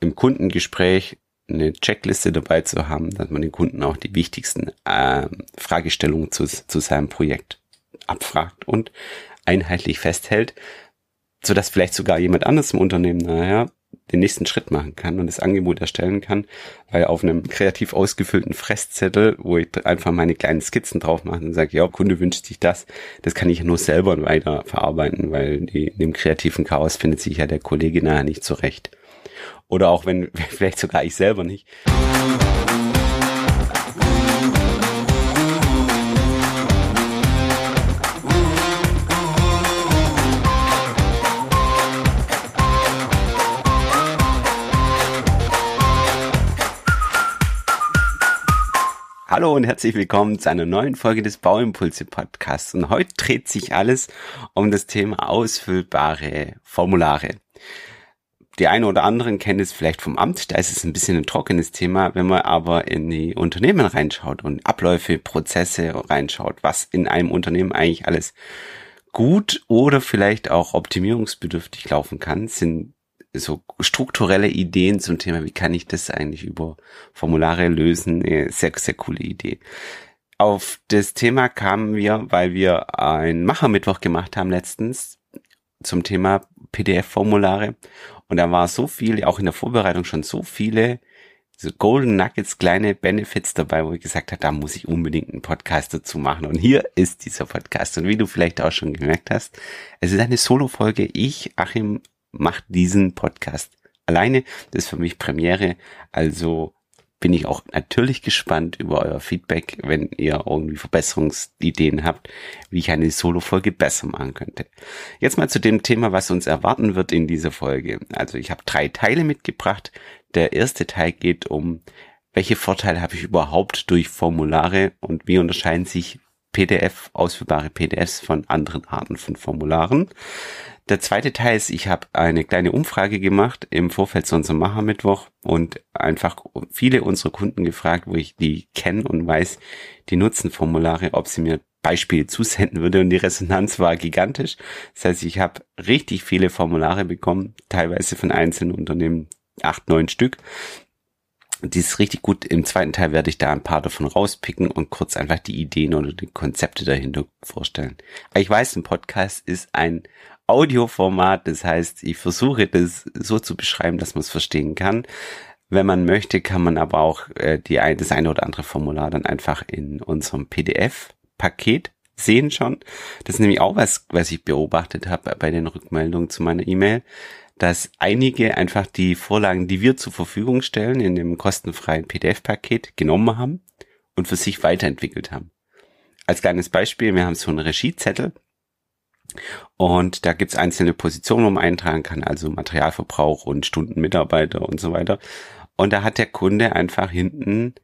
im Kundengespräch eine Checkliste dabei zu haben, dass man den Kunden auch die wichtigsten äh, Fragestellungen zu, zu seinem Projekt abfragt und einheitlich festhält, so dass vielleicht sogar jemand anderes im Unternehmen naja den nächsten Schritt machen kann und das Angebot erstellen kann, weil auf einem kreativ ausgefüllten Fresszettel, wo ich einfach meine kleinen Skizzen drauf mache und sage, ja, Kunde wünscht sich das, das kann ich nur selber weiter verarbeiten, weil die, in dem kreativen Chaos findet sich ja der Kollege nachher nicht zurecht. Oder auch wenn, vielleicht sogar ich selber nicht. Hallo und herzlich willkommen zu einer neuen Folge des Bauimpulse Podcasts. Und heute dreht sich alles um das Thema ausfüllbare Formulare. Die eine oder anderen kennen es vielleicht vom Amt, da ist es ein bisschen ein trockenes Thema. Wenn man aber in die Unternehmen reinschaut und Abläufe, Prozesse reinschaut, was in einem Unternehmen eigentlich alles gut oder vielleicht auch optimierungsbedürftig laufen kann, sind so strukturelle Ideen zum Thema, wie kann ich das eigentlich über Formulare lösen, sehr, sehr coole Idee. Auf das Thema kamen wir, weil wir einen Machermittwoch gemacht haben letztens zum Thema PDF-Formulare. Und da war so viel, auch in der Vorbereitung schon so viele so Golden Nuggets, kleine Benefits dabei, wo ich gesagt habe, da muss ich unbedingt einen Podcast dazu machen. Und hier ist dieser Podcast. Und wie du vielleicht auch schon gemerkt hast, es ist eine Solo-Folge. Ich, Achim, macht diesen Podcast alleine. Das ist für mich Premiere. Also bin ich auch natürlich gespannt über euer Feedback, wenn ihr irgendwie Verbesserungsideen habt, wie ich eine Solo-Folge besser machen könnte. Jetzt mal zu dem Thema, was uns erwarten wird in dieser Folge. Also ich habe drei Teile mitgebracht. Der erste Teil geht um, welche Vorteile habe ich überhaupt durch Formulare und wie unterscheiden sich PDF, ausführbare PDFs von anderen Arten von Formularen. Der zweite Teil ist, ich habe eine kleine Umfrage gemacht im Vorfeld zu unserem Machermittwoch und einfach viele unserer Kunden gefragt, wo ich die kenne und weiß, die nutzen Formulare, ob sie mir Beispiele zusenden würde und die Resonanz war gigantisch. Das heißt, ich habe richtig viele Formulare bekommen, teilweise von einzelnen Unternehmen, acht, neun Stück. Die ist richtig gut. Im zweiten Teil werde ich da ein paar davon rauspicken und kurz einfach die Ideen oder die Konzepte dahinter vorstellen. Ich weiß, ein Podcast ist ein Audioformat. Das heißt, ich versuche das so zu beschreiben, dass man es verstehen kann. Wenn man möchte, kann man aber auch äh, die, das eine oder andere Formular dann einfach in unserem PDF-Paket sehen schon. Das ist nämlich auch was, was ich beobachtet habe bei den Rückmeldungen zu meiner E-Mail, dass einige einfach die Vorlagen, die wir zur Verfügung stellen, in dem kostenfreien PDF-Paket genommen haben und für sich weiterentwickelt haben. Als kleines Beispiel, wir haben so einen Regiezettel, und da gibt's einzelne Positionen, wo man eintragen kann, also Materialverbrauch und Stunden Mitarbeiter und so weiter. Und da hat der Kunde einfach hinten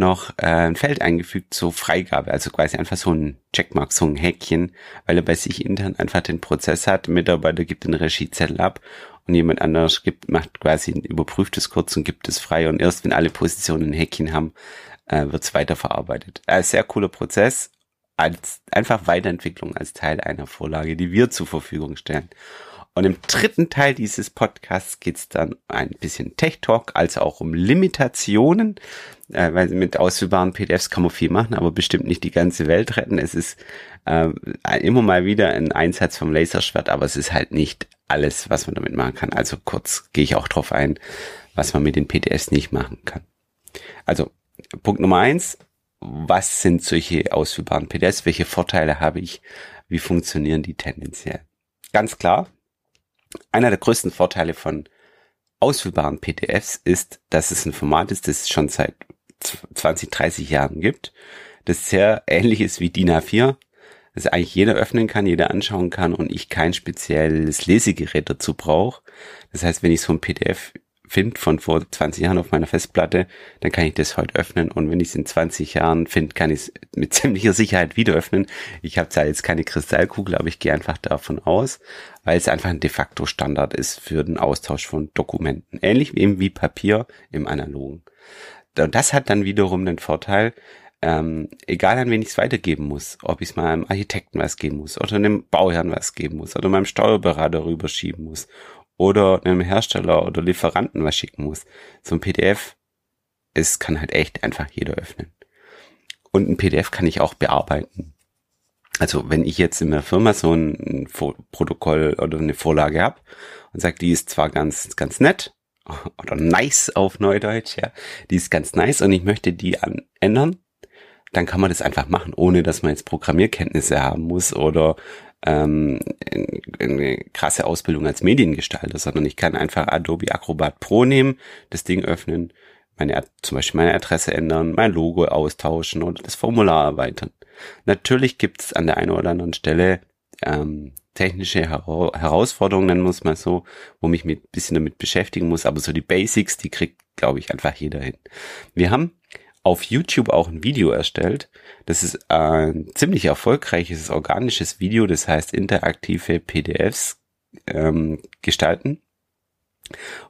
noch äh, ein Feld eingefügt zur Freigabe, also quasi einfach so ein Checkmark, so ein Häkchen, weil er bei sich intern einfach den Prozess hat, Mitarbeiter gibt den Regiezettel ab und jemand anderes gibt, macht quasi ein überprüftes kurz und gibt es frei und erst wenn alle Positionen ein Häkchen haben, äh, wird's weiterverarbeitet. Äh, sehr cooler Prozess, als einfach Weiterentwicklung als Teil einer Vorlage, die wir zur Verfügung stellen. Und im dritten Teil dieses Podcasts geht's dann ein bisschen Tech Talk, als auch um Limitationen, äh, weil mit ausführbaren PDFs kann man viel machen, aber bestimmt nicht die ganze Welt retten. Es ist äh, immer mal wieder ein Einsatz vom Laserschwert, aber es ist halt nicht alles, was man damit machen kann. Also kurz gehe ich auch drauf ein, was man mit den PDFs nicht machen kann. Also Punkt Nummer eins, was sind solche ausführbaren PDFs, welche Vorteile habe ich, wie funktionieren die tendenziell. Ganz klar, einer der größten Vorteile von ausführbaren PDFs ist, dass es ein Format ist, das es schon seit 20, 30 Jahren gibt, das sehr ähnlich ist wie DIN A4, das eigentlich jeder öffnen kann, jeder anschauen kann und ich kein spezielles Lesegerät dazu brauche. Das heißt, wenn ich so ein PDF finde von vor 20 Jahren auf meiner Festplatte, dann kann ich das heute öffnen und wenn ich es in 20 Jahren finde, kann ich es mit ziemlicher Sicherheit wieder öffnen. Ich habe zwar jetzt keine Kristallkugel, aber ich gehe einfach davon aus, weil es einfach ein de facto Standard ist für den Austausch von Dokumenten. Ähnlich eben wie Papier im Analogen. Und das hat dann wiederum den Vorteil, ähm, egal an wen ich es weitergeben muss, ob ich es mal einem Architekten was geben muss oder einem Bauherrn was geben muss oder meinem Steuerberater rüberschieben muss oder einem Hersteller oder Lieferanten was schicken muss. So ein PDF, es kann halt echt einfach jeder öffnen. Und ein PDF kann ich auch bearbeiten. Also wenn ich jetzt in der Firma so ein Protokoll oder eine Vorlage habe und sage, die ist zwar ganz, ganz nett oder nice auf Neudeutsch, ja, die ist ganz nice und ich möchte die ändern, dann kann man das einfach machen, ohne dass man jetzt Programmierkenntnisse haben muss oder ähm, eine krasse Ausbildung als Mediengestalter, sondern ich kann einfach Adobe Acrobat Pro nehmen, das Ding öffnen, meine, zum Beispiel meine Adresse ändern, mein Logo austauschen oder das Formular erweitern. Natürlich gibt es an der einen oder anderen Stelle ähm, technische Hera Herausforderungen, nennen es mal so, wo mich mit bisschen damit beschäftigen muss, aber so die Basics, die kriegt, glaube ich, einfach jeder hin. Wir haben auf YouTube auch ein Video erstellt. Das ist ein ziemlich erfolgreiches organisches Video, das heißt interaktive PDFs ähm, gestalten,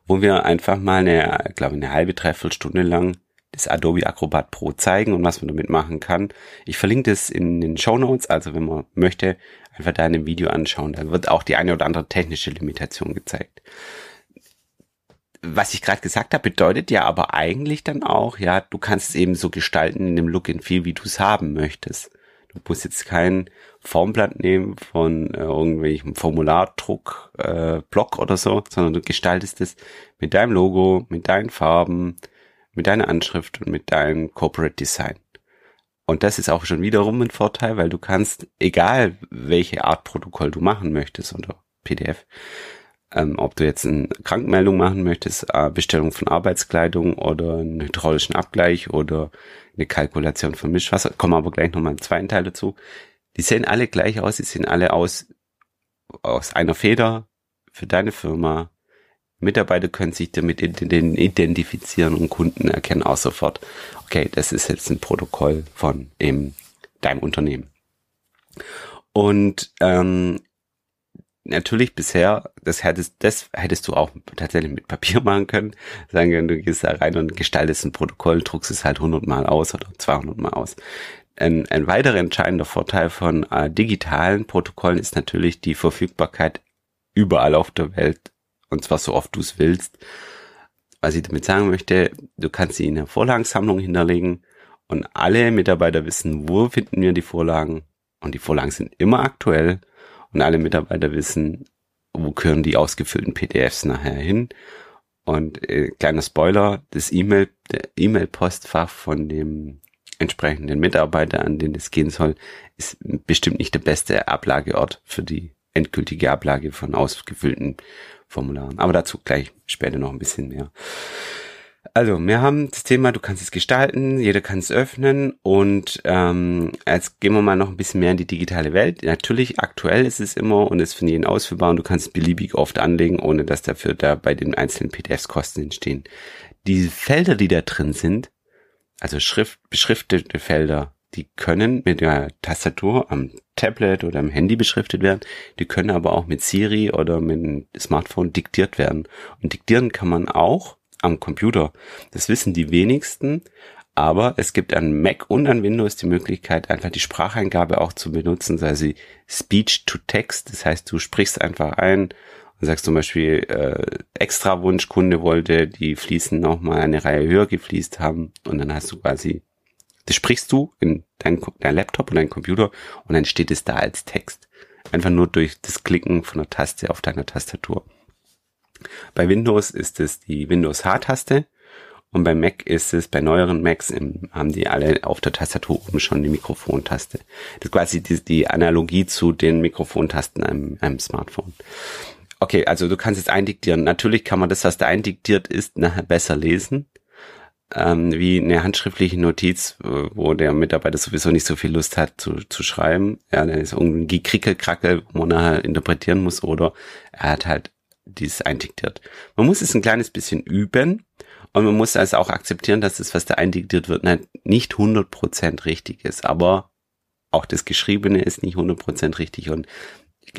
wo wir einfach mal eine, glaube eine halbe, dreiviertel Stunde lang das Adobe Acrobat Pro zeigen und was man damit machen kann. Ich verlinke das in den Show Notes, also wenn man möchte, einfach da in dem Video anschauen. Da wird auch die eine oder andere technische Limitation gezeigt. Was ich gerade gesagt habe, bedeutet ja aber eigentlich dann auch, ja, du kannst es eben so gestalten in dem Look and Feel, wie du es haben möchtest. Du musst jetzt kein Formblatt nehmen von äh, irgendwelchem Formulardruck, äh, Block oder so, sondern du gestaltest es mit deinem Logo, mit deinen Farben, mit deiner Anschrift und mit deinem Corporate Design. Und das ist auch schon wiederum ein Vorteil, weil du kannst, egal welche Art Protokoll du machen möchtest oder PDF, ähm, ob du jetzt eine Krankmeldung machen möchtest, äh, Bestellung von Arbeitskleidung oder einen hydraulischen Abgleich oder eine Kalkulation von Mischwasser, kommen aber gleich nochmal einen zweiten Teil dazu. Die sehen alle gleich aus, die sehen alle aus, aus einer Feder für deine Firma, Mitarbeiter können sich damit identifizieren und Kunden erkennen auch sofort, okay, das ist jetzt ein Protokoll von eben deinem Unternehmen. Und ähm, natürlich bisher, das hättest, das hättest du auch tatsächlich mit Papier machen können. Sagen wir, du gehst da rein und gestaltest ein Protokoll, druckst es halt 100 Mal aus oder 200 Mal aus. Ein, ein weiterer entscheidender Vorteil von äh, digitalen Protokollen ist natürlich die Verfügbarkeit überall auf der Welt und zwar so oft du es willst. Was ich damit sagen möchte, du kannst sie in der Vorlagensammlung hinterlegen und alle Mitarbeiter wissen, wo finden wir die Vorlagen und die Vorlagen sind immer aktuell und alle Mitarbeiter wissen, wo gehören die ausgefüllten PDFs nachher hin. Und äh, kleiner Spoiler, das E-Mail, der E-Mail-Postfach von dem entsprechenden Mitarbeiter, an den es gehen soll, ist bestimmt nicht der beste Ablageort für die endgültige Ablage von ausgefüllten Formularen. Aber dazu gleich später noch ein bisschen mehr. Also, wir haben das Thema, du kannst es gestalten, jeder kann es öffnen und ähm, jetzt gehen wir mal noch ein bisschen mehr in die digitale Welt. Natürlich, aktuell ist es immer und ist für jeden ausführbar und du kannst es beliebig oft anlegen, ohne dass dafür da bei den einzelnen PDFs Kosten entstehen. Die Felder, die da drin sind, also Schrift, beschriftete Felder, die können mit der Tastatur am Tablet oder am Handy beschriftet werden. Die können aber auch mit Siri oder mit dem Smartphone diktiert werden. Und diktieren kann man auch am Computer. Das wissen die wenigsten. Aber es gibt an Mac und an Windows die Möglichkeit, einfach die Spracheingabe auch zu benutzen, also Speech to Text. Das heißt, du sprichst einfach ein und sagst zum Beispiel, äh, extra Wunschkunde wollte die Fließen nochmal eine Reihe höher gefliest haben und dann hast du quasi das sprichst du in dein, dein Laptop oder dein Computer und dann steht es da als Text. Einfach nur durch das Klicken von der Taste auf deiner Tastatur. Bei Windows ist es die Windows H-Taste und bei Mac ist es, bei neueren Macs haben die alle auf der Tastatur oben schon die Mikrofontaste. Das ist quasi die, die Analogie zu den Mikrofontasten einem, einem Smartphone. Okay, also du kannst jetzt eindiktieren. Natürlich kann man das, was da eindiktiert ist, nachher besser lesen ähm, wie eine handschriftliche Notiz, wo der Mitarbeiter sowieso nicht so viel Lust hat zu, zu schreiben. Ja, dann ist irgendwie ein Gekrickelkrackel, wo man nachher interpretieren muss, oder er hat halt dieses eindiktiert. Man muss es ein kleines bisschen üben und man muss also auch akzeptieren, dass das, was da eindiktiert wird, nicht 100% richtig ist, aber auch das Geschriebene ist nicht 100% richtig und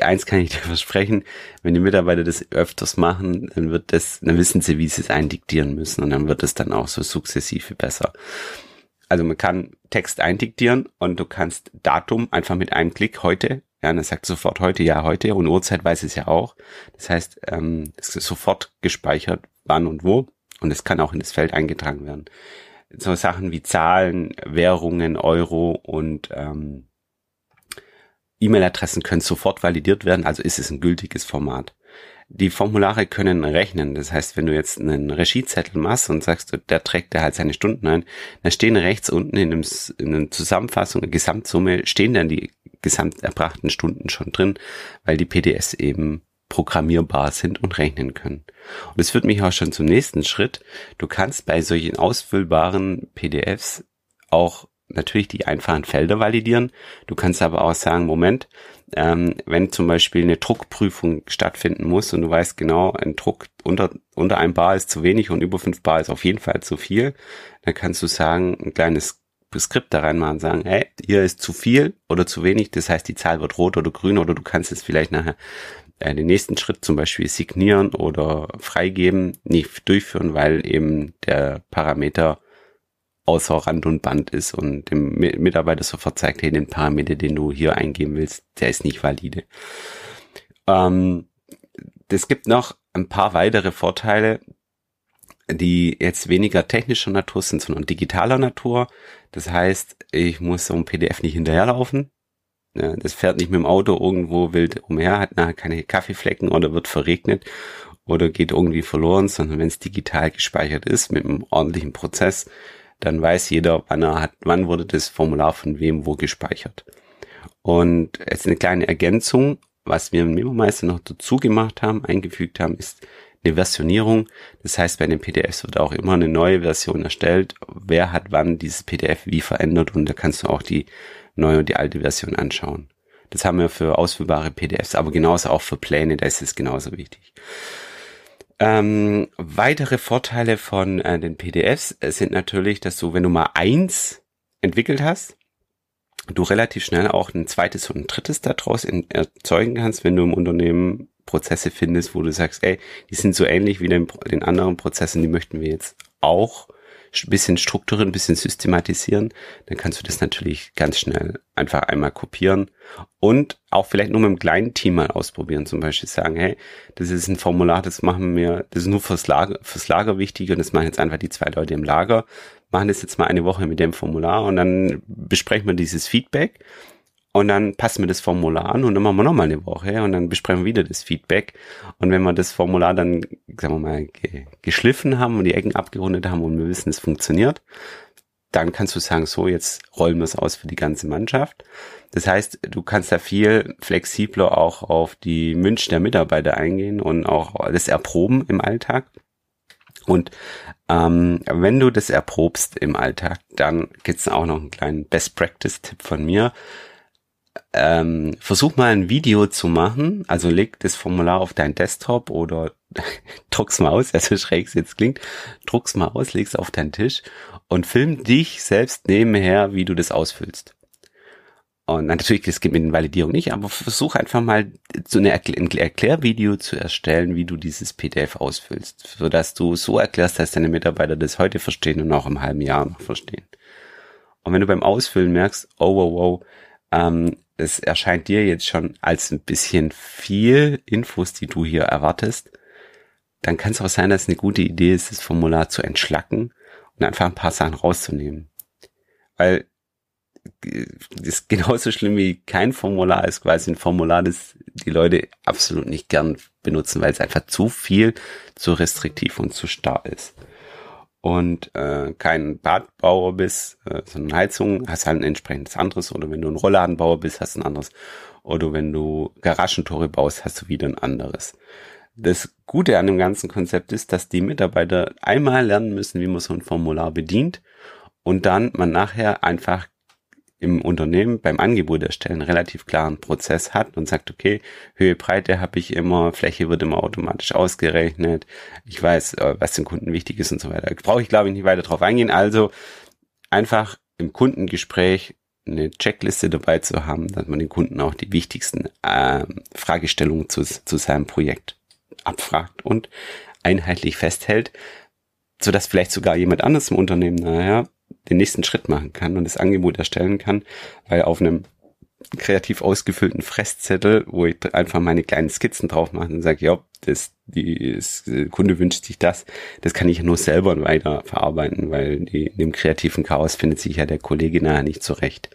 eins kann ich dir versprechen, wenn die Mitarbeiter das öfters machen, dann wird das, dann wissen sie, wie sie es eindiktieren müssen und dann wird es dann auch so sukzessive besser. Also man kann Text eindiktieren und du kannst Datum einfach mit einem Klick heute Ja, und er sagt sofort heute, ja, heute und Uhrzeit weiß es ja auch. Das heißt, ähm, es ist sofort gespeichert, wann und wo und es kann auch in das Feld eingetragen werden. So Sachen wie Zahlen, Währungen, Euro und ähm, E-Mail-Adressen können sofort validiert werden, also ist es ein gültiges Format. Die Formulare können rechnen. Das heißt, wenn du jetzt einen Regiezettel machst und sagst, der trägt da halt seine Stunden ein, dann stehen rechts unten in, einem, in einer Zusammenfassung, eine Gesamtsumme, stehen dann die gesamt erbrachten Stunden schon drin, weil die PDFs eben programmierbar sind und rechnen können. Und es führt mich auch schon zum nächsten Schritt. Du kannst bei solchen ausfüllbaren PDFs auch natürlich die einfachen Felder validieren. Du kannst aber auch sagen, Moment, ähm, wenn zum Beispiel eine Druckprüfung stattfinden muss und du weißt genau, ein Druck unter, unter ein Bar ist zu wenig und über fünf Bar ist auf jeden Fall zu viel, dann kannst du sagen, ein kleines Skript da reinmachen und sagen, hey, hier ist zu viel oder zu wenig, das heißt, die Zahl wird rot oder grün oder du kannst es vielleicht nachher äh, den nächsten Schritt zum Beispiel signieren oder freigeben, nicht durchführen, weil eben der Parameter außer Rand und Band ist und dem Mitarbeiter sofort zeigt, hey, den Parameter, den du hier eingeben willst, der ist nicht valide. Ähm, es gibt noch ein paar weitere Vorteile, die jetzt weniger technischer Natur sind, sondern digitaler Natur. Das heißt, ich muss so ein PDF nicht hinterherlaufen. Das fährt nicht mit dem Auto irgendwo wild umher, hat nachher keine Kaffeeflecken oder wird verregnet oder geht irgendwie verloren, sondern wenn es digital gespeichert ist mit einem ordentlichen Prozess, dann weiß jeder, wann er hat, wann wurde das Formular von wem wo gespeichert. Und jetzt eine kleine Ergänzung, was wir im Memo-Meister noch dazu gemacht haben, eingefügt haben, ist eine Versionierung. Das heißt, bei den PDFs wird auch immer eine neue Version erstellt. Wer hat wann dieses PDF wie verändert und da kannst du auch die neue und die alte Version anschauen. Das haben wir für ausführbare PDFs, aber genauso auch für Pläne, da ist es genauso wichtig. Ähm, weitere Vorteile von äh, den PDFs sind natürlich, dass du, wenn du mal eins entwickelt hast, du relativ schnell auch ein zweites und ein drittes daraus erzeugen kannst, wenn du im Unternehmen Prozesse findest, wo du sagst, ey, die sind so ähnlich wie den, den anderen Prozessen, die möchten wir jetzt auch bisschen strukturieren, ein bisschen systematisieren, dann kannst du das natürlich ganz schnell einfach einmal kopieren und auch vielleicht nur mit einem kleinen Team mal ausprobieren. Zum Beispiel sagen, hey, das ist ein Formular, das machen wir, das ist nur fürs Lager, fürs Lager wichtig und das machen jetzt einfach die zwei Leute im Lager, machen das jetzt mal eine Woche mit dem Formular und dann besprechen wir dieses Feedback und dann passen wir das Formular an und dann machen wir nochmal eine Woche und dann besprechen wir wieder das Feedback. Und wenn wir das Formular dann, sagen wir mal, geschliffen haben und die Ecken abgerundet haben und wir wissen, es funktioniert, dann kannst du sagen, so, jetzt rollen wir es aus für die ganze Mannschaft. Das heißt, du kannst da viel flexibler auch auf die Wünsche der Mitarbeiter eingehen und auch das erproben im Alltag. Und ähm, wenn du das erprobst im Alltag, dann gibt's auch noch einen kleinen Best Practice-Tipp von mir ähm, versuch mal ein Video zu machen, also leg das Formular auf dein Desktop oder druck's mal aus, also schräg es jetzt klingt, druck's mal aus, leg's auf deinen Tisch und film dich selbst nebenher, wie du das ausfüllst. Und natürlich, das geht mit den Validierungen nicht, aber versuch einfach mal so eine Erklär ein Erklärvideo zu erstellen, wie du dieses PDF ausfüllst, sodass du so erklärst, dass deine Mitarbeiter das heute verstehen und auch im halben Jahr noch verstehen. Und wenn du beim Ausfüllen merkst, oh wow, wow, ähm, es erscheint dir jetzt schon als ein bisschen viel Infos, die du hier erwartest, dann kann es auch sein, dass es eine gute Idee ist, das Formular zu entschlacken und einfach ein paar Sachen rauszunehmen. Weil das ist genauso schlimm wie kein Formular ist quasi ein Formular, das die Leute absolut nicht gern benutzen, weil es einfach zu viel, zu restriktiv und zu starr ist und äh, kein Badbauer bist, äh, sondern Heizung, hast halt ein entsprechendes anderes. Oder wenn du ein Rollladenbauer bist, hast du ein anderes. Oder wenn du Garagentore baust, hast du wieder ein anderes. Das Gute an dem ganzen Konzept ist, dass die Mitarbeiter einmal lernen müssen, wie man so ein Formular bedient und dann man nachher einfach im Unternehmen beim Angebot erstellen relativ klaren Prozess hat und sagt, okay, Höhe, Breite habe ich immer, Fläche wird immer automatisch ausgerechnet, ich weiß, äh, was dem Kunden wichtig ist und so weiter. Brauche ich, glaube ich, nicht weiter drauf eingehen. Also einfach im Kundengespräch eine Checkliste dabei zu haben, dass man den Kunden auch die wichtigsten äh, Fragestellungen zu, zu seinem Projekt abfragt und einheitlich festhält, so dass vielleicht sogar jemand anderes im Unternehmen naja, den nächsten Schritt machen kann und das Angebot erstellen kann, weil auf einem kreativ ausgefüllten Fresszettel, wo ich einfach meine kleinen Skizzen drauf mache und sage, ja, das, die das, der Kunde wünscht sich das. Das kann ich nur selber weiter verarbeiten, weil die, in dem kreativen Chaos findet sich ja der Kollege nachher nicht zurecht.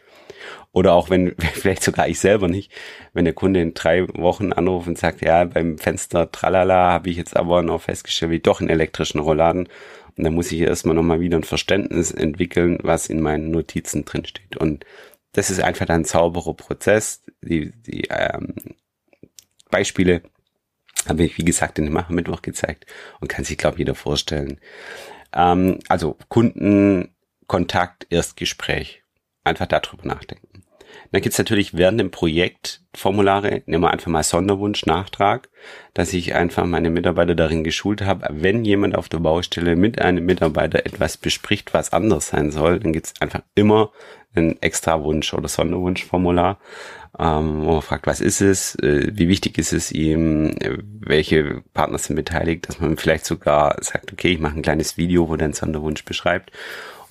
Oder auch wenn, vielleicht sogar ich selber nicht, wenn der Kunde in drei Wochen anruft und sagt, ja, beim Fenster tralala habe ich jetzt aber noch festgestellt, wie doch einen elektrischen Rollladen. Und dann muss ich erstmal nochmal wieder ein Verständnis entwickeln, was in meinen Notizen drinsteht. Und das ist einfach ein sauberer Prozess. Die, die ähm, Beispiele habe ich, wie gesagt, in dem Mittwoch gezeigt und kann sich, glaube ich, jeder vorstellen. Ähm, also Kundenkontakt, Erstgespräch. Einfach darüber nachdenken. Dann gibt's natürlich während dem Projekt Formulare, nehmen wir einfach mal Sonderwunsch, Nachtrag, dass ich einfach meine Mitarbeiter darin geschult habe, wenn jemand auf der Baustelle mit einem Mitarbeiter etwas bespricht, was anders sein soll, dann gibt's einfach immer ein extra Wunsch oder Sonderwunschformular, ähm, wo man fragt, was ist es, äh, wie wichtig ist es ihm, äh, welche Partner sind beteiligt, dass man vielleicht sogar sagt, okay, ich mache ein kleines Video, wo der Sonderwunsch beschreibt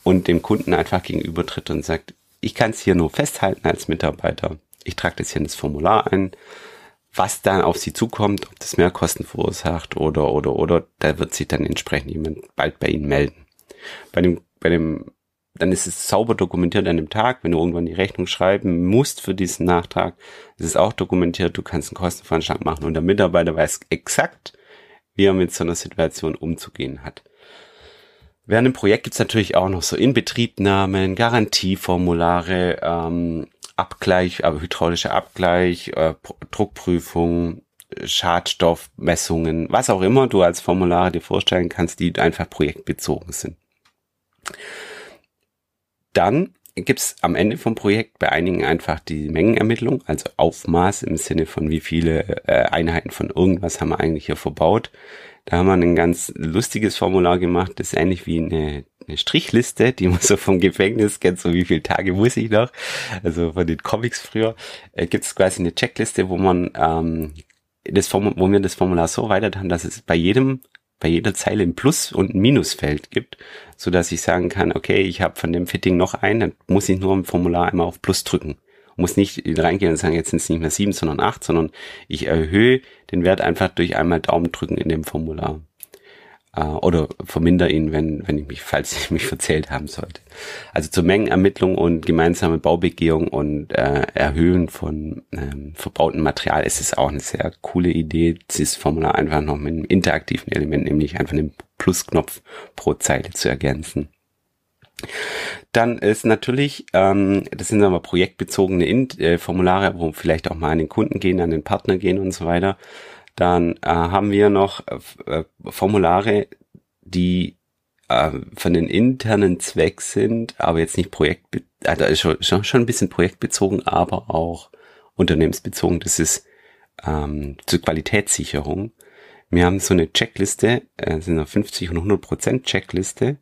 und dem Kunden einfach gegenübertritt und sagt, ich kann es hier nur festhalten als Mitarbeiter. Ich trage das hier in das Formular ein. Was dann auf Sie zukommt, ob das Mehrkosten verursacht oder, oder, oder, da wird sich dann entsprechend jemand bald bei Ihnen melden. Bei dem, bei dem, dann ist es sauber dokumentiert an dem Tag. Wenn du irgendwann die Rechnung schreiben musst für diesen Nachtrag, ist es auch dokumentiert. Du kannst einen Kostenvoranschlag machen und der Mitarbeiter weiß exakt, wie er mit so einer Situation umzugehen hat. Während dem Projekt gibt's natürlich auch noch so Inbetriebnahmen, Garantieformulare, ähm, Abgleich, äh, hydraulischer Abgleich, äh, Druckprüfung, Schadstoffmessungen, was auch immer du als Formulare dir vorstellen kannst, die einfach projektbezogen sind. Dann gibt's am Ende vom Projekt bei einigen einfach die Mengenermittlung, also Aufmaß im Sinne von wie viele äh, Einheiten von irgendwas haben wir eigentlich hier verbaut. Da haben wir ein ganz lustiges Formular gemacht, das ist ähnlich wie eine, eine Strichliste, die man so vom Gefängnis kennt, so wie viele Tage muss ich noch. Also von den Comics früher äh, gibt es quasi eine Checkliste, wo man ähm, das Formular, wo wir das Formular so erweitert haben, dass es bei jedem bei jeder Zeile ein Plus- und ein Minusfeld gibt, so dass ich sagen kann, okay, ich habe von dem Fitting noch ein, dann muss ich nur im Formular einmal auf Plus drücken muss nicht reingehen und sagen, jetzt sind es nicht mehr sieben, sondern acht, sondern ich erhöhe den Wert einfach durch einmal Daumen drücken in dem Formular. Äh, oder vermindere ihn, wenn, wenn ich mich, falls ich mich verzählt haben sollte. Also zur Mengenermittlung und gemeinsame Baubegehung und äh, Erhöhen von ähm, verbautem Material ist es auch eine sehr coole Idee, dieses Formular einfach noch mit einem interaktiven Element, nämlich einfach einen Plusknopf pro Zeile zu ergänzen. Dann ist natürlich, ähm, das sind aber projektbezogene In äh, Formulare, wo vielleicht auch mal an den Kunden gehen, an den Partner gehen und so weiter. Dann äh, haben wir noch äh, Formulare, die äh, von den internen Zweck sind, aber jetzt nicht Projekt, also schon, schon, schon ein bisschen projektbezogen, aber auch unternehmensbezogen. Das ist ähm, zur Qualitätssicherung. Wir haben so eine Checkliste, äh, sind eine 50 und 100 Prozent Checkliste,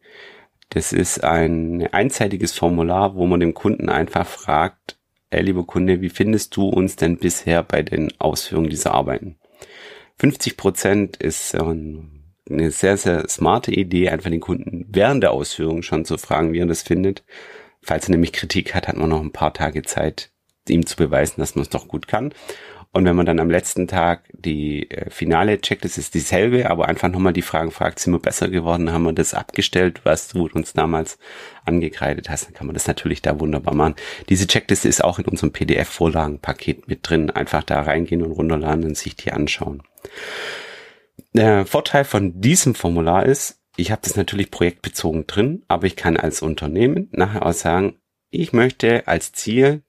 das ist ein einseitiges Formular, wo man dem Kunden einfach fragt, ey, lieber Kunde, wie findest du uns denn bisher bei den Ausführungen dieser Arbeiten? 50 Prozent ist eine sehr, sehr smarte Idee, einfach den Kunden während der Ausführung schon zu fragen, wie er das findet. Falls er nämlich Kritik hat, hat man noch ein paar Tage Zeit, ihm zu beweisen, dass man es doch gut kann. Und wenn man dann am letzten Tag die äh, finale Checklist ist dieselbe, aber einfach nochmal die Fragen fragt, sind wir besser geworden, haben wir das abgestellt, was du uns damals angekreidet hast, dann kann man das natürlich da wunderbar machen. Diese Checkliste ist auch in unserem PDF-Vorlagenpaket mit drin. Einfach da reingehen und runterladen und sich die anschauen. Der Vorteil von diesem Formular ist, ich habe das natürlich projektbezogen drin, aber ich kann als Unternehmen nachher auch sagen, ich möchte als Ziel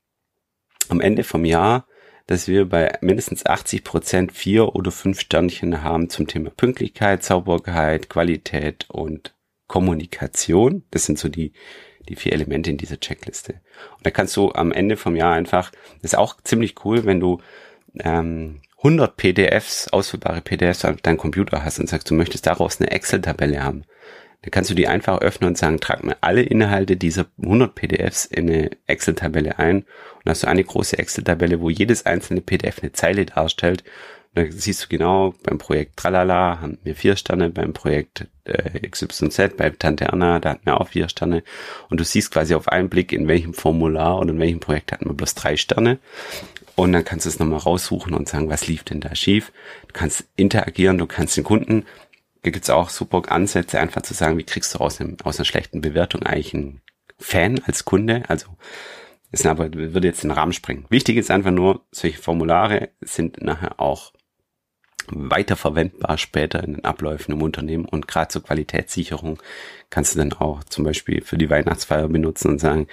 am Ende vom Jahr dass wir bei mindestens 80 Prozent vier oder fünf Sternchen haben zum Thema Pünktlichkeit, Sauberkeit, Qualität und Kommunikation. Das sind so die, die vier Elemente in dieser Checkliste. Und da kannst du am Ende vom Jahr einfach, das ist auch ziemlich cool, wenn du ähm, 100 PDFs, ausfüllbare PDFs auf deinem Computer hast und sagst, du möchtest daraus eine Excel-Tabelle haben. Dann kannst du die einfach öffnen und sagen, trag mir alle Inhalte dieser 100 PDFs in eine Excel-Tabelle ein. Und hast du eine große Excel-Tabelle, wo jedes einzelne PDF eine Zeile darstellt da siehst du genau, beim Projekt Tralala haben wir vier Sterne, beim Projekt äh, XYZ, bei Tante Anna, da hatten wir auch vier Sterne. Und du siehst quasi auf einen Blick, in welchem Formular oder in welchem Projekt hatten wir bloß drei Sterne. Und dann kannst du es nochmal raussuchen und sagen, was lief denn da schief. Du kannst interagieren, du kannst den Kunden, da gibt's auch super Ansätze, einfach zu sagen, wie kriegst du aus, einem, aus einer schlechten Bewertung eigentlich einen Fan als Kunde. Also aber, würde jetzt den Rahmen sprengen. Wichtig ist einfach nur, solche Formulare sind nachher auch weiterverwendbar später in den Abläufen im Unternehmen und gerade zur Qualitätssicherung kannst du dann auch zum Beispiel für die Weihnachtsfeier benutzen und sagen,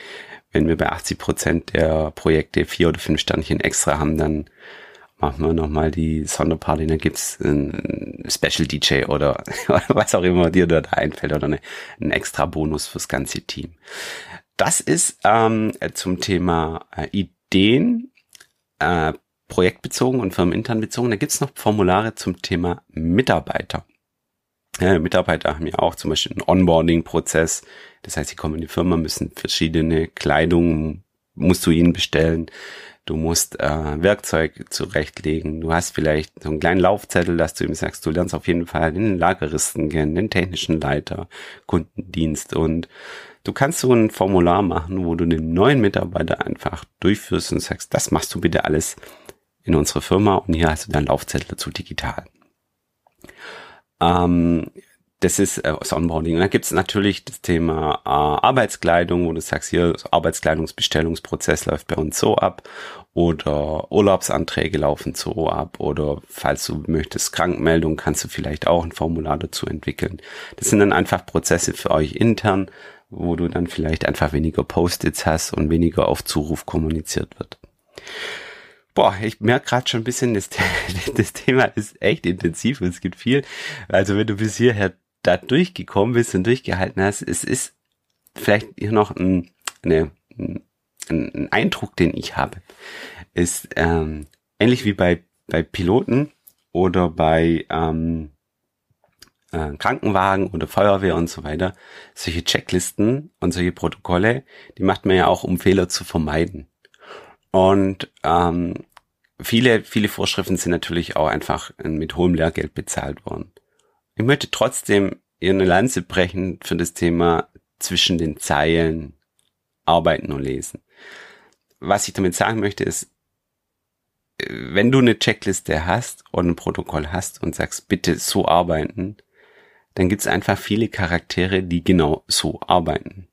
wenn wir bei 80 Prozent der Projekte vier oder fünf Sternchen extra haben, dann machen wir nochmal die Sonderparty, dann gibt's einen Special DJ oder, was auch immer dir da einfällt oder eine, einen extra Bonus fürs ganze Team. Das ist ähm, zum Thema äh, Ideen, äh, projektbezogen und firmenintern bezogen. Da gibt's noch Formulare zum Thema Mitarbeiter. Ja, Mitarbeiter haben ja auch zum Beispiel einen Onboarding-Prozess. Das heißt, sie kommen in die Firma, müssen verschiedene Kleidung, musst du ihnen bestellen. Du musst äh, Werkzeug zurechtlegen. Du hast vielleicht so einen kleinen Laufzettel, dass du ihm sagst, du lernst auf jeden Fall den Lageristen kennen, den technischen Leiter, Kundendienst und du kannst so ein Formular machen, wo du den neuen Mitarbeiter einfach durchführst und sagst, das machst du bitte alles in unserer Firma und hier hast du deinen Laufzettel dazu digital. Ähm, das ist äh, das Onboarding. Und dann gibt es natürlich das Thema äh, Arbeitskleidung, wo du sagst, hier Arbeitskleidungsbestellungsprozess läuft bei uns so ab oder Urlaubsanträge laufen so ab oder falls du möchtest Krankmeldung, kannst du vielleicht auch ein Formular dazu entwickeln. Das sind dann einfach Prozesse für euch intern, wo du dann vielleicht einfach weniger Post-its hast und weniger auf Zuruf kommuniziert wird. Boah, ich merke gerade schon ein bisschen, das, das Thema ist echt intensiv und es gibt viel. Also wenn du bis hierher da durchgekommen bist und durchgehalten hast, es ist vielleicht hier noch ein, eine, ein, ein Eindruck, den ich habe, ist ähm, ähnlich wie bei, bei Piloten oder bei ähm, äh, Krankenwagen oder Feuerwehr und so weiter, solche Checklisten und solche Protokolle, die macht man ja auch, um Fehler zu vermeiden. Und ähm, viele, viele Vorschriften sind natürlich auch einfach mit hohem Lehrgeld bezahlt worden. Ich möchte trotzdem eine Lanze brechen für das Thema zwischen den Zeilen arbeiten und lesen. Was ich damit sagen möchte ist, wenn du eine Checkliste hast und ein Protokoll hast und sagst, bitte so arbeiten, dann gibt es einfach viele Charaktere, die genau so arbeiten.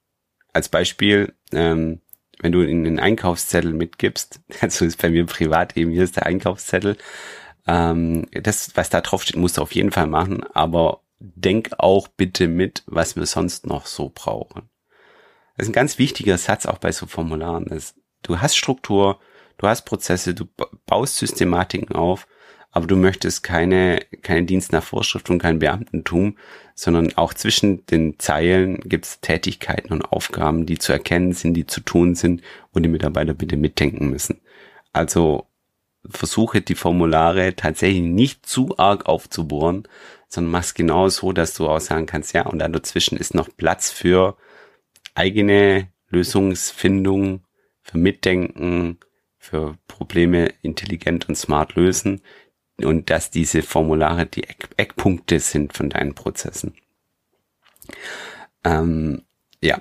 Als Beispiel, ähm, wenn du in den Einkaufszettel mitgibst, also ist bei mir privat eben, hier ist der Einkaufszettel, ähm, das, was da drauf steht, musst du auf jeden Fall machen, aber denk auch bitte mit, was wir sonst noch so brauchen. Das ist ein ganz wichtiger Satz auch bei so Formularen. Ist, du hast Struktur, du hast Prozesse, du baust Systematiken auf, aber du möchtest keine, keine Dienst nach Vorschrift und kein Beamtentum, sondern auch zwischen den Zeilen gibt es Tätigkeiten und Aufgaben, die zu erkennen sind, die zu tun sind und die Mitarbeiter bitte mitdenken müssen. Also versuche die Formulare tatsächlich nicht zu arg aufzubohren, sondern mach's genau so, dass du auch sagen kannst, ja, und dann dazwischen ist noch Platz für eigene Lösungsfindung, für Mitdenken, für Probleme intelligent und smart lösen, und dass diese Formulare die Eck Eckpunkte sind von deinen Prozessen. Ähm, ja,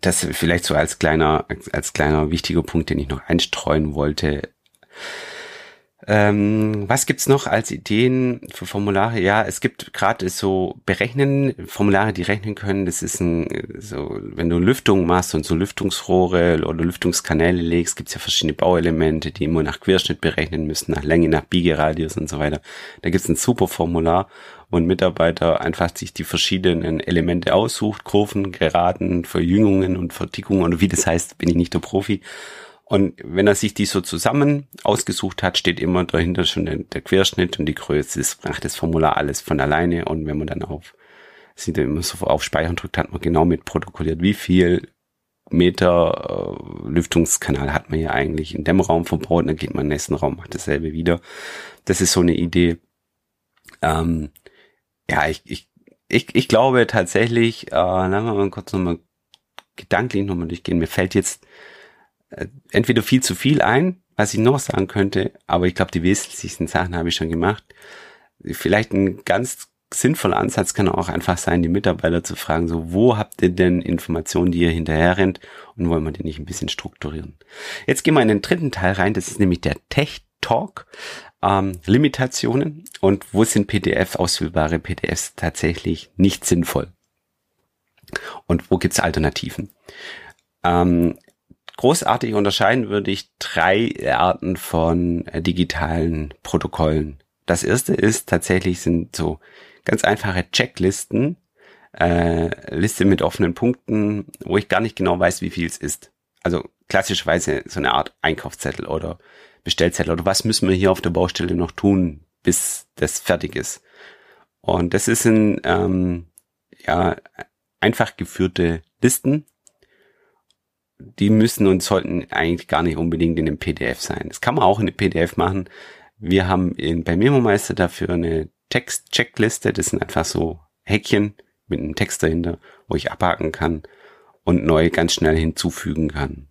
das vielleicht so als kleiner, als kleiner wichtiger Punkt, den ich noch einstreuen wollte. Ähm, was gibt's noch als Ideen für Formulare? Ja, es gibt gerade so Berechnen, Formulare, die rechnen können. Das ist ein, so, wenn du Lüftung machst und so Lüftungsrohre oder Lüftungskanäle legst, gibt's ja verschiedene Bauelemente, die immer nach Querschnitt berechnen müssen, nach Länge, nach Biegeradius und so weiter. Da gibt's ein super Formular, wo ein Mitarbeiter einfach sich die verschiedenen Elemente aussucht, Kurven, Geraden, Verjüngungen und Vertickungen oder wie das heißt, bin ich nicht der Profi und wenn er sich die so zusammen ausgesucht hat, steht immer dahinter schon der, der Querschnitt und die Größe. Das macht das Formular alles von alleine. Und wenn man dann auf, sieht er immer so auf Speichern drückt, hat man genau mit protokolliert, wie viel Meter äh, Lüftungskanal hat man ja eigentlich in dem Raum verbaut. Dann geht man in den nächsten Raum, macht dasselbe wieder. Das ist so eine Idee. Ähm, ja, ich, ich, ich, ich glaube tatsächlich, äh, lassen wir mal kurz nochmal gedanklich nochmal durchgehen. Mir fällt jetzt entweder viel zu viel ein was ich noch sagen könnte, aber ich glaube, die wesentlichsten Sachen habe ich schon gemacht. Vielleicht ein ganz sinnvoller Ansatz kann auch einfach sein, die Mitarbeiter zu fragen, so, wo habt ihr denn Informationen, die ihr hinterher rennt und wollen wir die nicht ein bisschen strukturieren? Jetzt gehen wir in den dritten Teil rein, das ist nämlich der Tech Talk. Ähm, Limitationen und wo sind PDF, ausfüllbare PDFs tatsächlich nicht sinnvoll? Und wo gibt's Alternativen? Ähm, großartig unterscheiden würde ich drei Arten von äh, digitalen Protokollen. Das erste ist tatsächlich sind so ganz einfache Checklisten, äh, Liste mit offenen Punkten, wo ich gar nicht genau weiß, wie viel es ist. Also klassischerweise so eine Art Einkaufszettel oder Bestellzettel oder was müssen wir hier auf der Baustelle noch tun, bis das fertig ist. Und das ist ein ähm, ja einfach geführte Listen, die müssen und sollten eigentlich gar nicht unbedingt in einem PDF sein. Das kann man auch in einem PDF machen. Wir haben in, bei MemoMeister dafür eine Text-Checkliste. Das sind einfach so Häkchen mit einem Text dahinter, wo ich abhaken kann und neu ganz schnell hinzufügen kann.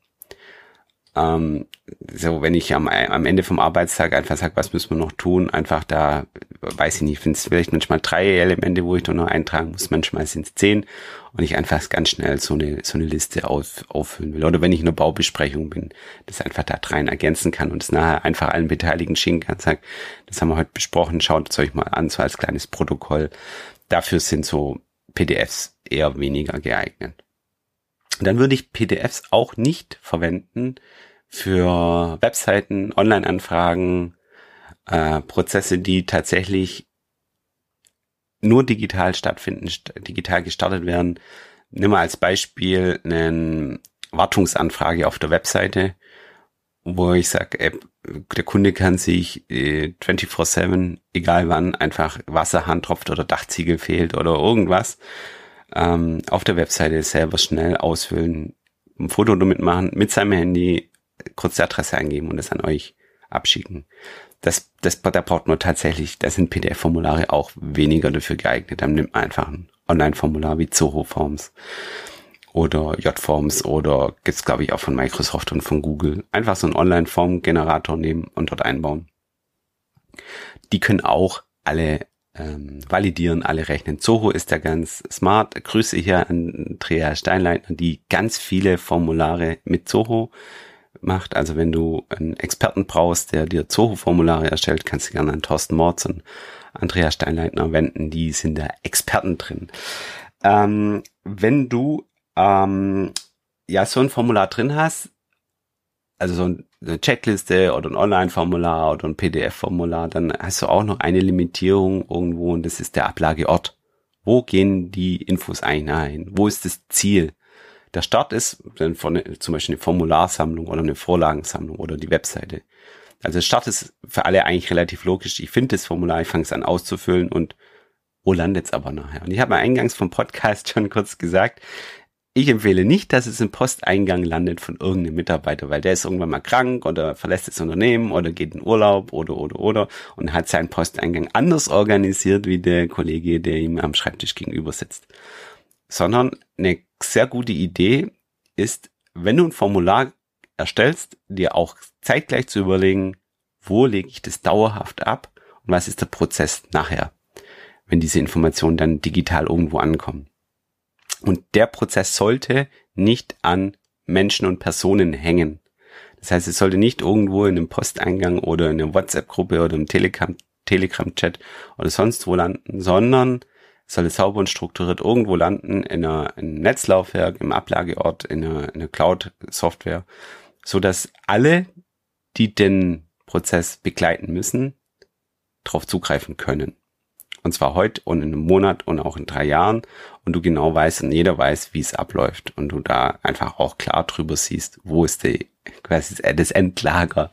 Ähm, so, wenn ich am, am Ende vom Arbeitstag einfach sage, was müssen wir noch tun, einfach da, weiß ich nicht, finde es vielleicht manchmal drei Elemente, wo ich da noch eintragen muss, manchmal sind es zehn und ich einfach ganz schnell so eine, so eine Liste auf, auffüllen will. Oder wenn ich in einer Baubesprechung bin, das einfach da rein ergänzen kann und es nachher einfach allen Beteiligten schicken kann, sag, das haben wir heute besprochen, schaut es euch mal an, so als kleines Protokoll. Dafür sind so PDFs eher weniger geeignet. Dann würde ich PDFs auch nicht verwenden für Webseiten, Online-Anfragen, äh, Prozesse, die tatsächlich nur digital stattfinden, digital gestartet werden. Nimm mal als Beispiel eine Wartungsanfrage auf der Webseite, wo ich sage, der Kunde kann sich äh, 24-7, egal wann, einfach Wasserhahn tropft oder Dachziegel fehlt oder irgendwas, ähm, auf der Webseite selber schnell ausfüllen, ein Foto damit machen, mit seinem Handy kurz die Adresse eingeben und es an euch abschicken. Das, das, da braucht man tatsächlich, da sind PDF-Formulare auch weniger dafür geeignet. Dann nimmt man einfach ein Online-Formular wie Zoho Forms oder J-Forms oder gibt's glaube ich auch von Microsoft und von Google. Einfach so einen Online-Form-Generator nehmen und dort einbauen. Die können auch alle ähm, validieren, alle rechnen. Zoho ist ja ganz smart. Grüße hier an Andrea Steinleitner, die ganz viele Formulare mit Zoho macht. Also wenn du einen Experten brauchst, der dir Zoho-Formulare erstellt, kannst du gerne an Thorsten Mords und Andrea Steinleitner wenden. Die sind da Experten drin. Ähm, wenn du ähm, ja so ein Formular drin hast, also so eine Checkliste oder ein Online-Formular oder ein PDF-Formular, dann hast du auch noch eine Limitierung irgendwo und das ist der Ablageort. Wo gehen die Infos ein? Wo ist das Ziel? Der Start ist dann von zum Beispiel eine Formularsammlung oder eine Vorlagensammlung oder die Webseite. Also der Start ist für alle eigentlich relativ logisch. Ich finde das Formular, ich fange es an auszufüllen und wo landet's aber nachher? Und ich habe eingangs vom Podcast schon kurz gesagt, ich empfehle nicht, dass es im Posteingang landet von irgendeinem Mitarbeiter, weil der ist irgendwann mal krank oder verlässt das Unternehmen oder geht in Urlaub oder oder oder und hat seinen Posteingang anders organisiert wie der Kollege, der ihm am Schreibtisch gegenüber sitzt. Sondern eine sehr gute Idee ist, wenn du ein Formular erstellst, dir auch zeitgleich zu überlegen, wo lege ich das dauerhaft ab und was ist der Prozess nachher, wenn diese Informationen dann digital irgendwo ankommen. Und der Prozess sollte nicht an Menschen und Personen hängen. Das heißt, es sollte nicht irgendwo in einem Posteingang oder in einer WhatsApp-Gruppe oder im Telegram-Chat oder sonst wo landen, sondern es sauber und strukturiert irgendwo landen in, einem Netzlaufwerk, im Ablageort, in einer, in einer Cloud-Software, so dass alle, die den Prozess begleiten müssen, darauf zugreifen können. Und zwar heute und in einem Monat und auch in drei Jahren. Und du genau weißt und jeder weiß, wie es abläuft. Und du da einfach auch klar drüber siehst, wo ist die, quasi das Endlager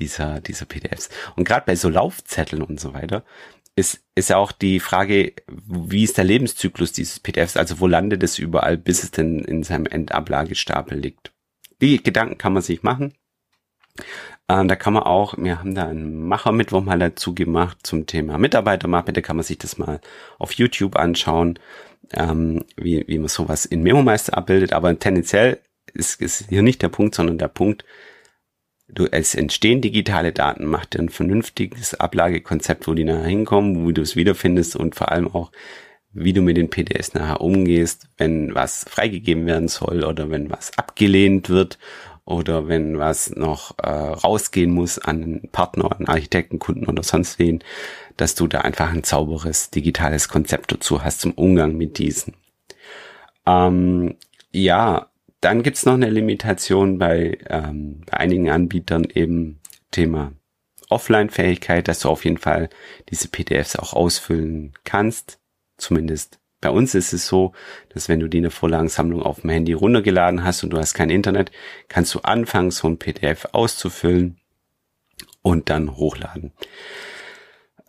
dieser, dieser PDFs. Und gerade bei so Laufzetteln und so weiter ist, ist ja auch die Frage, wie ist der Lebenszyklus dieses PDFs? Also wo landet es überall, bis es denn in seinem Endablagestapel liegt? Die Gedanken kann man sich machen. Äh, da kann man auch, wir haben da einen Machermittwoch mal dazu gemacht zum Thema Mitarbeitermappe. Da kann man sich das mal auf YouTube anschauen, ähm, wie, wie man sowas in Memo Meister abbildet. Aber tendenziell ist, ist hier nicht der Punkt, sondern der Punkt, du, es entstehen digitale Daten, mach dir ein vernünftiges Ablagekonzept, wo die nachher hinkommen, wo du es wiederfindest und vor allem auch, wie du mit den PDFs nachher umgehst, wenn was freigegeben werden soll oder wenn was abgelehnt wird oder wenn was noch äh, rausgehen muss an einen Partner, an Architekten, Kunden oder sonst wen, dass du da einfach ein sauberes digitales Konzept dazu hast zum Umgang mit diesen. Ähm, ja, dann gibt's noch eine Limitation bei, ähm, bei einigen Anbietern eben Thema Offline-Fähigkeit, dass du auf jeden Fall diese PDFs auch ausfüllen kannst. Zumindest bei uns ist es so, dass wenn du die eine Vorlagensammlung auf dem Handy runtergeladen hast und du hast kein Internet, kannst du anfangen, so ein PDF auszufüllen und dann hochladen.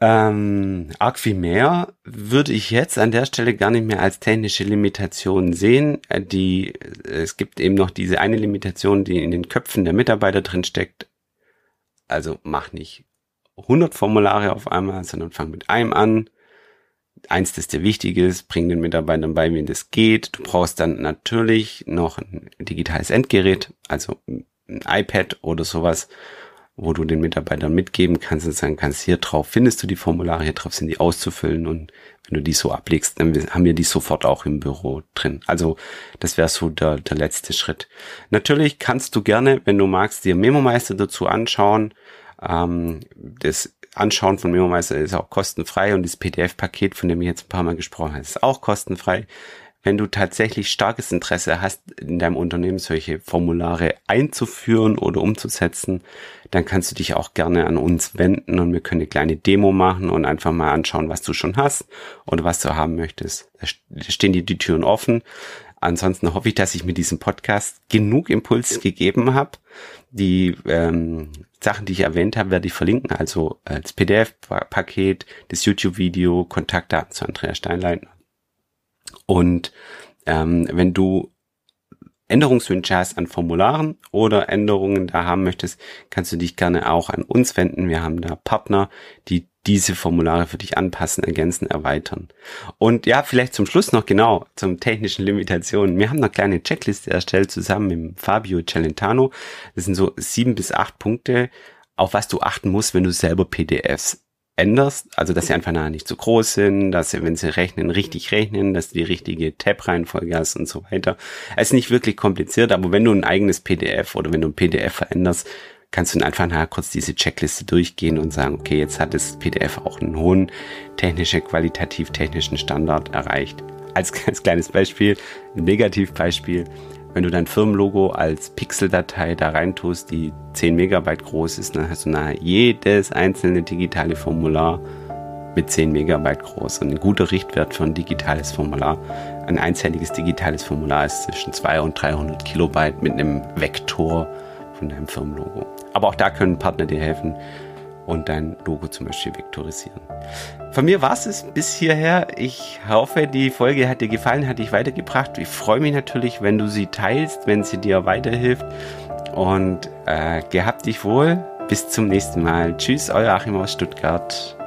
Ähm, arg viel mehr würde ich jetzt an der Stelle gar nicht mehr als technische Limitation sehen. Äh, die, es gibt eben noch diese eine Limitation, die in den Köpfen der Mitarbeiter drin steckt. Also mach nicht 100 Formulare auf einmal, sondern fang mit einem an. Eins, das dir wichtig ist, bring den Mitarbeitern bei, wie das geht. Du brauchst dann natürlich noch ein digitales Endgerät, also ein iPad oder sowas, wo du den Mitarbeitern mitgeben kannst und sagen kannst, hier drauf findest du die Formulare, hier drauf sind die auszufüllen und wenn du die so ablegst, dann haben wir die sofort auch im Büro drin. Also das wäre so der, der letzte Schritt. Natürlich kannst du gerne, wenn du magst, dir Memo-Meister dazu anschauen. Ähm, das Anschauen von MemoMeister ist auch kostenfrei und das PDF-Paket, von dem ich jetzt ein paar Mal gesprochen habe, ist auch kostenfrei wenn du tatsächlich starkes Interesse hast, in deinem Unternehmen solche Formulare einzuführen oder umzusetzen, dann kannst du dich auch gerne an uns wenden und wir können eine kleine Demo machen und einfach mal anschauen, was du schon hast oder was du haben möchtest. Da stehen dir die Türen offen. Ansonsten hoffe ich, dass ich mit diesem Podcast genug Impuls gegeben habe. Die ähm, Sachen, die ich erwähnt habe, werde ich verlinken, also als PDF-Paket, das YouTube-Video, Kontaktdaten zu Andrea Steinleitner und ähm, wenn du Änderungswünsche hast an Formularen oder Änderungen da haben möchtest, kannst du dich gerne auch an uns wenden. Wir haben da Partner, die diese Formulare für dich anpassen, ergänzen, erweitern. Und ja, vielleicht zum Schluss noch genau zum technischen Limitationen. Wir haben eine kleine Checkliste erstellt zusammen mit Fabio Celentano. Das sind so sieben bis acht Punkte, auf was du achten musst, wenn du selber PDFs änderst, also dass sie einfach nachher nicht zu groß sind, dass sie, wenn sie rechnen, richtig rechnen, dass du die richtige Tab-Reihenfolge hast und so weiter. Es ist nicht wirklich kompliziert, aber wenn du ein eigenes PDF oder wenn du ein PDF veränderst, kannst du einfach nachher kurz diese Checkliste durchgehen und sagen, okay, jetzt hat das PDF auch einen hohen technische, qualitativ-technischen Standard erreicht. Als, als kleines Beispiel, ein Negativbeispiel, wenn du dein Firmenlogo als Pixeldatei da reintust, die 10 Megabyte groß ist, dann hast du nachher jedes einzelne digitale Formular mit 10 Megabyte groß. Und ein guter Richtwert für ein digitales Formular, ein einzelliges digitales Formular ist zwischen 200 und 300 Kilobyte mit einem Vektor von deinem Firmenlogo. Aber auch da können Partner dir helfen und dein Logo zum Beispiel vektorisieren. Von mir war es bis hierher. Ich hoffe, die Folge hat dir gefallen, hat dich weitergebracht. Ich freue mich natürlich, wenn du sie teilst, wenn sie dir weiterhilft. Und äh, gehabt dich wohl. Bis zum nächsten Mal. Tschüss, euer Achim aus Stuttgart.